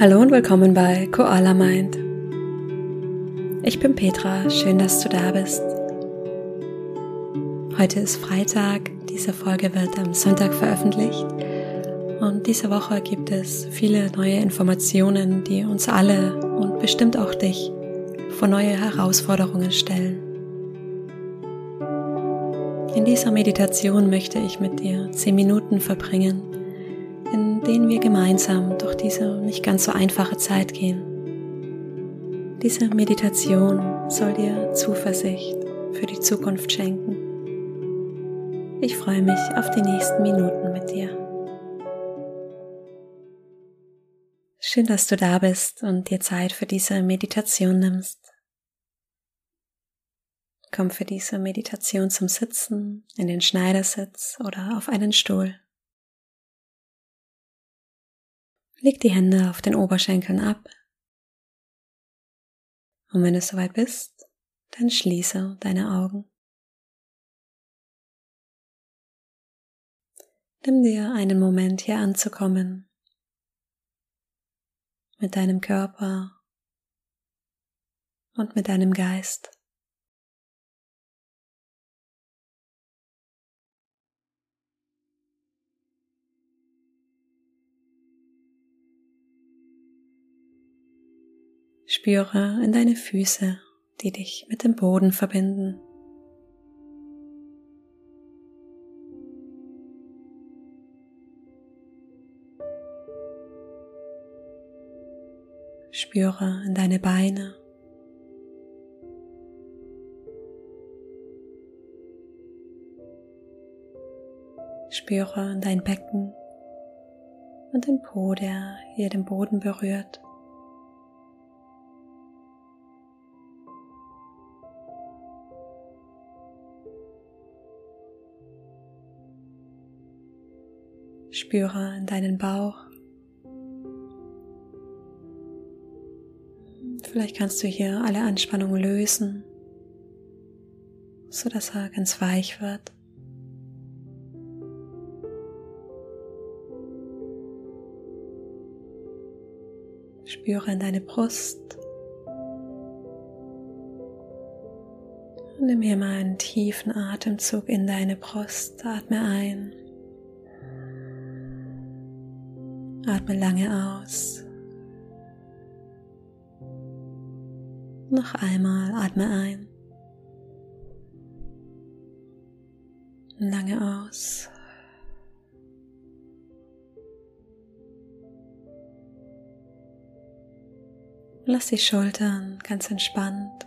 Hallo und willkommen bei Koala Mind. Ich bin Petra, schön, dass du da bist. Heute ist Freitag, diese Folge wird am Sonntag veröffentlicht und diese Woche gibt es viele neue Informationen, die uns alle und bestimmt auch dich vor neue Herausforderungen stellen. In dieser Meditation möchte ich mit dir zehn Minuten verbringen in denen wir gemeinsam durch diese nicht ganz so einfache Zeit gehen. Diese Meditation soll dir Zuversicht für die Zukunft schenken. Ich freue mich auf die nächsten Minuten mit dir. Schön, dass du da bist und dir Zeit für diese Meditation nimmst. Komm für diese Meditation zum Sitzen, in den Schneidersitz oder auf einen Stuhl. Leg die Hände auf den Oberschenkeln ab. Und wenn du soweit bist, dann schließe deine Augen. Nimm dir einen Moment hier anzukommen mit deinem Körper und mit deinem Geist. Spüre in deine Füße, die dich mit dem Boden verbinden. Spüre in deine Beine. Spüre in dein Becken und den Po, der hier den Boden berührt. Spüre in deinen Bauch. Vielleicht kannst du hier alle Anspannung lösen, so dass er ganz weich wird. Spüre in deine Brust. Nimm hier mal einen tiefen Atemzug in deine Brust. Atme ein. Atme lange aus. Noch einmal atme ein. Lange aus. Lass die Schultern ganz entspannt.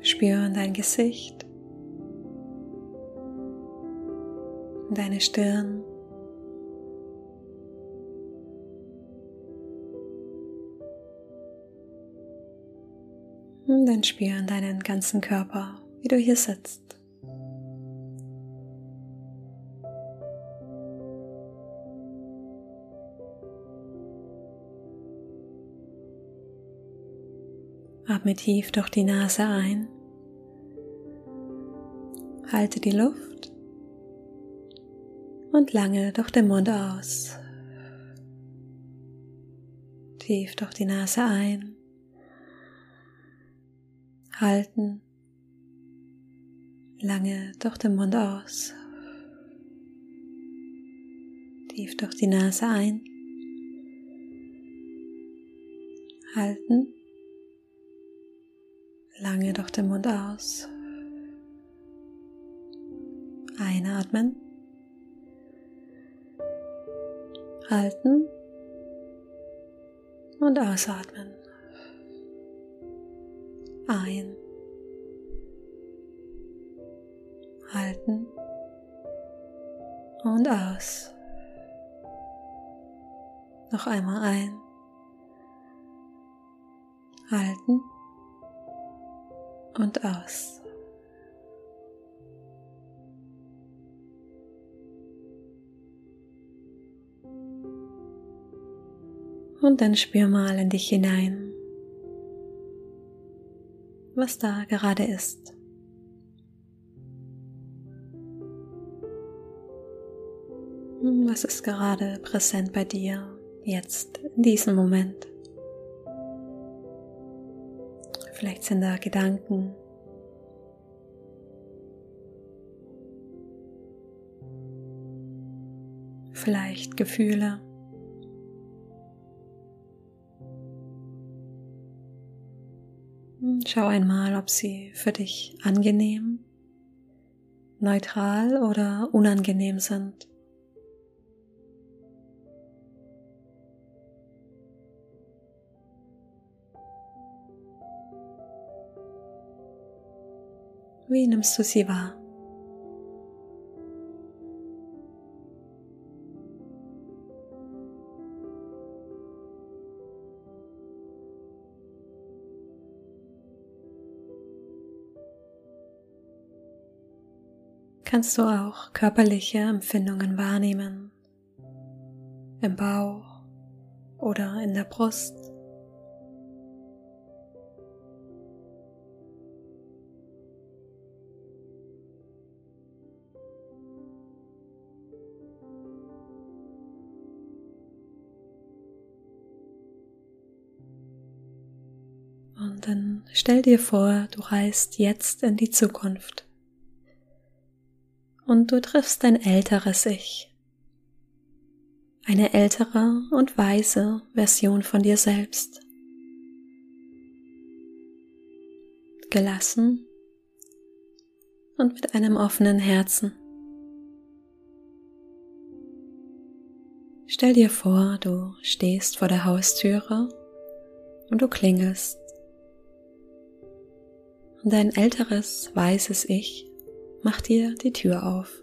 Spüre dein Gesicht. Deine Stirn. Und dann spüren deinen ganzen Körper, wie du hier sitzt. Atme tief durch die Nase ein. Halte die Luft und lange durch den Mund aus. Tief durch die Nase ein. Halten. Lange durch den Mund aus. Tief durch die Nase ein. Halten. Lange durch den Mund aus. Einatmen. Halten und ausatmen. Ein, halten und aus. Noch einmal ein, halten und aus. Und dann spür mal in dich hinein, was da gerade ist. Was ist gerade präsent bei dir jetzt in diesem Moment? Vielleicht sind da Gedanken. Vielleicht Gefühle. Schau einmal, ob sie für dich angenehm, neutral oder unangenehm sind. Wie nimmst du sie wahr? Kannst du auch körperliche Empfindungen wahrnehmen, im Bauch oder in der Brust? Und dann stell dir vor, du reist jetzt in die Zukunft. Und du triffst dein älteres Ich. Eine ältere und weise Version von dir selbst. Gelassen und mit einem offenen Herzen. Stell dir vor, du stehst vor der Haustüre und du klingelst und dein älteres, weißes Ich macht dir die Tür auf.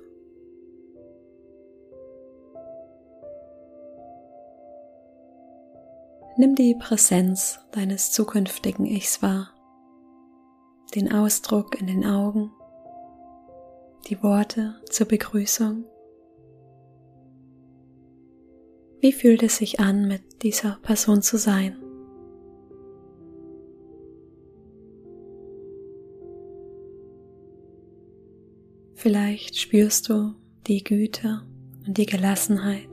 Nimm die Präsenz deines zukünftigen Ichs wahr, den Ausdruck in den Augen, die Worte zur Begrüßung. Wie fühlt es sich an, mit dieser Person zu sein? Vielleicht spürst du die Güte und die Gelassenheit.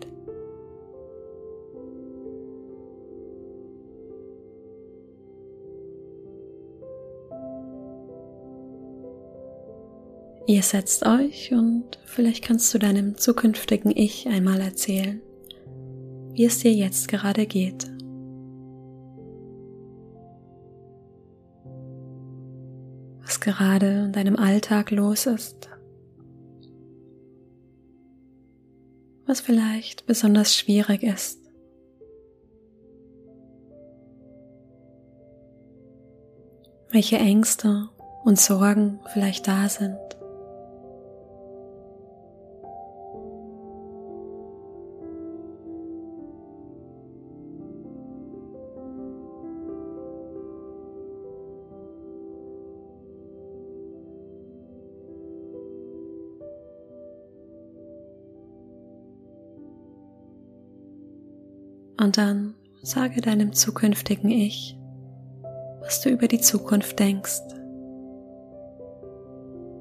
Ihr setzt euch und vielleicht kannst du deinem zukünftigen Ich einmal erzählen, wie es dir jetzt gerade geht. Was gerade in deinem Alltag los ist. Was vielleicht besonders schwierig ist. Welche Ängste und Sorgen vielleicht da sind. Und dann sage deinem zukünftigen Ich, was du über die Zukunft denkst.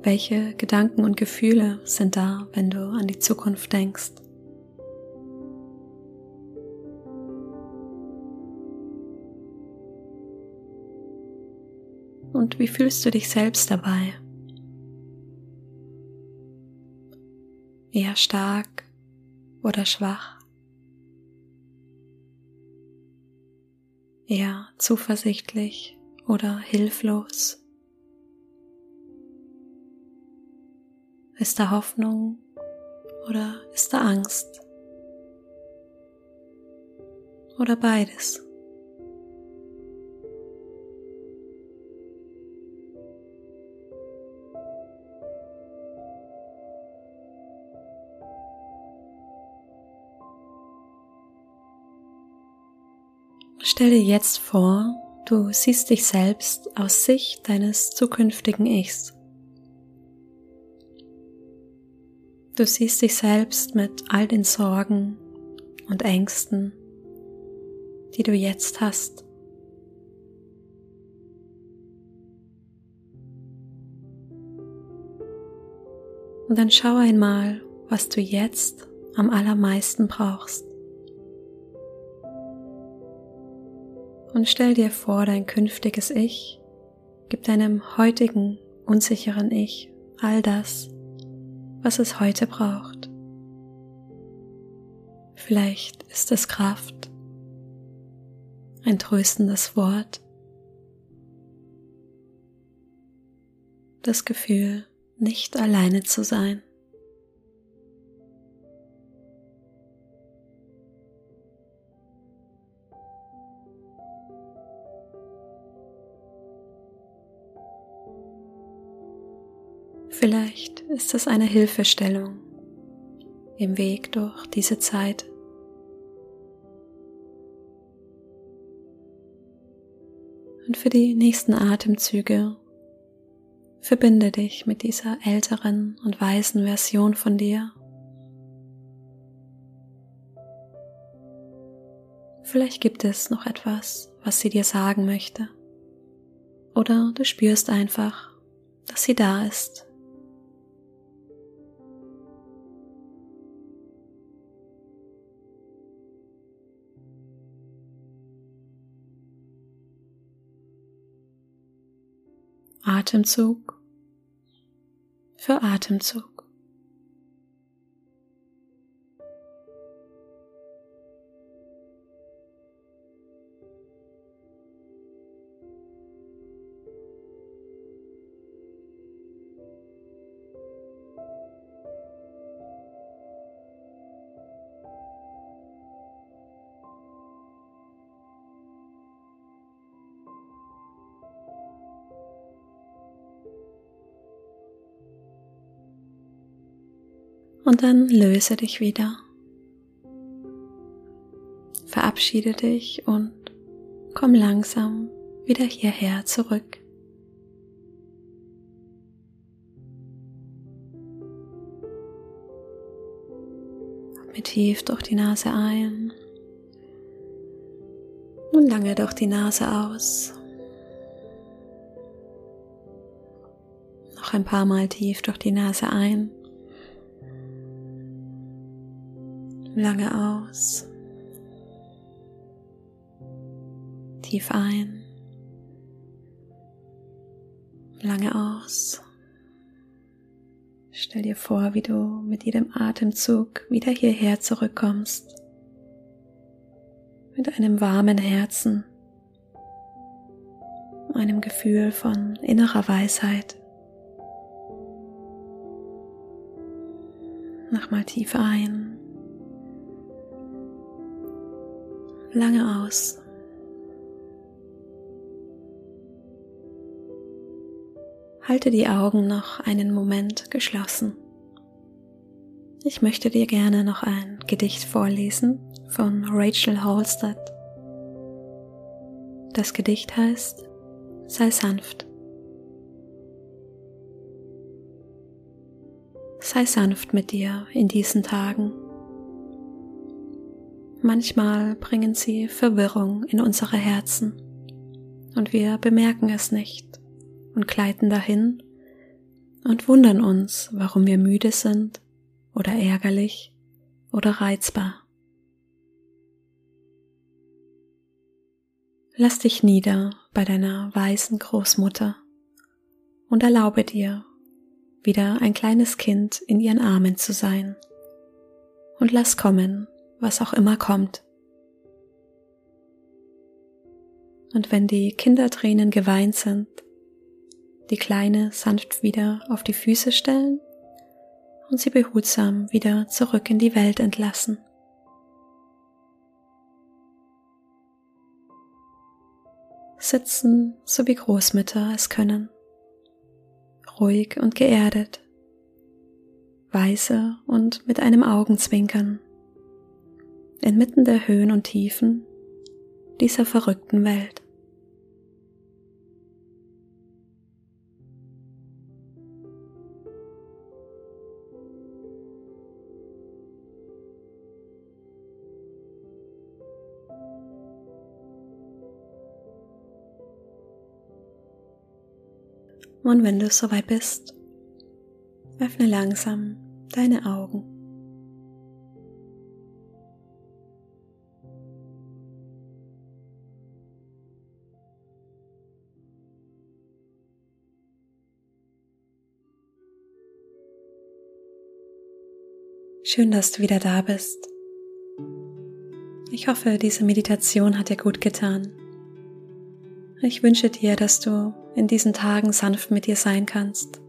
Welche Gedanken und Gefühle sind da, wenn du an die Zukunft denkst? Und wie fühlst du dich selbst dabei? Eher stark oder schwach? Eher zuversichtlich oder hilflos? Ist da Hoffnung oder ist da Angst? Oder beides? Stell dir jetzt vor, du siehst dich selbst aus Sicht deines zukünftigen Ichs. Du siehst dich selbst mit all den Sorgen und Ängsten, die du jetzt hast. Und dann schau einmal, was du jetzt am allermeisten brauchst. Und stell dir vor, dein künftiges Ich gibt deinem heutigen unsicheren Ich all das, was es heute braucht. Vielleicht ist es Kraft, ein tröstendes Wort, das Gefühl, nicht alleine zu sein. Ist es eine Hilfestellung im Weg durch diese Zeit. Und für die nächsten Atemzüge verbinde dich mit dieser älteren und weisen Version von dir. Vielleicht gibt es noch etwas, was sie dir sagen möchte. Oder du spürst einfach, dass sie da ist Atemzug für Atemzug. Und dann löse dich wieder. Verabschiede dich und komm langsam wieder hierher zurück. Atme tief durch die Nase ein und lange durch die Nase aus. Noch ein paar Mal tief durch die Nase ein. Lange aus. Tief ein. Lange aus. Stell dir vor, wie du mit jedem Atemzug wieder hierher zurückkommst. Mit einem warmen Herzen, einem Gefühl von innerer Weisheit. Nochmal tief ein. Lange aus. Halte die Augen noch einen Moment geschlossen. Ich möchte dir gerne noch ein Gedicht vorlesen von Rachel Halstead. Das Gedicht heißt Sei sanft. Sei sanft mit dir in diesen Tagen. Manchmal bringen sie Verwirrung in unsere Herzen und wir bemerken es nicht und gleiten dahin und wundern uns, warum wir müde sind oder ärgerlich oder reizbar. Lass dich nieder bei deiner weißen Großmutter und erlaube dir, wieder ein kleines Kind in ihren Armen zu sein. Und lass kommen, was auch immer kommt. Und wenn die Kindertränen geweint sind, die Kleine sanft wieder auf die Füße stellen und sie behutsam wieder zurück in die Welt entlassen. Sitzen, so wie Großmütter es können, ruhig und geerdet, weise und mit einem Augenzwinkern inmitten der Höhen und Tiefen dieser verrückten Welt. Und wenn du soweit bist, öffne langsam deine Augen. Schön, dass du wieder da bist. Ich hoffe, diese Meditation hat dir gut getan. Ich wünsche dir, dass du in diesen Tagen sanft mit dir sein kannst.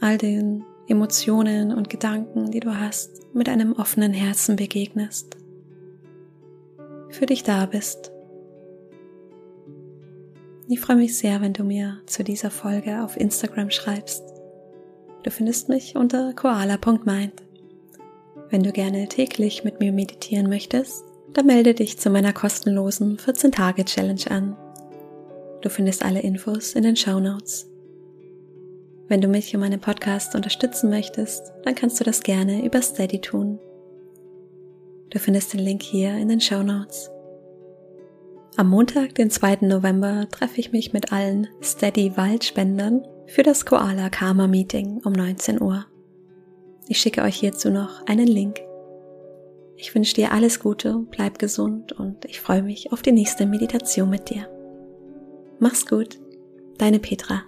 All den Emotionen und Gedanken, die du hast, mit einem offenen Herzen begegnest. Für dich da bist. Ich freue mich sehr, wenn du mir zu dieser Folge auf Instagram schreibst. Du findest mich unter koala.mind. Wenn du gerne täglich mit mir meditieren möchtest, dann melde dich zu meiner kostenlosen 14-Tage-Challenge an. Du findest alle Infos in den Show Notes. Wenn du mich und meinen Podcast unterstützen möchtest, dann kannst du das gerne über Steady tun. Du findest den Link hier in den Show Notes. Am Montag, den 2. November, treffe ich mich mit allen Steady Waldspendern für das Koala Karma Meeting um 19 Uhr. Ich schicke euch hierzu noch einen Link. Ich wünsche dir alles Gute, bleib gesund und ich freue mich auf die nächste Meditation mit dir. Mach's gut, deine Petra.